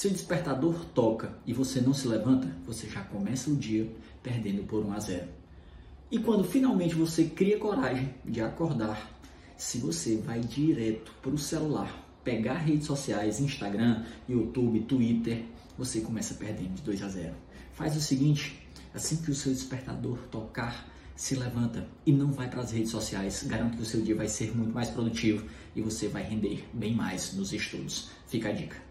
Seu despertador toca e você não se levanta, você já começa o dia perdendo por 1 a 0. E quando finalmente você cria coragem de acordar, se você vai direto para o celular, pegar redes sociais, Instagram, YouTube, Twitter, você começa perdendo de 2 a 0. Faz o seguinte, assim que o seu despertador tocar, se levanta e não vai para as redes sociais. Garanto que o seu dia vai ser muito mais produtivo e você vai render bem mais nos estudos. Fica a dica.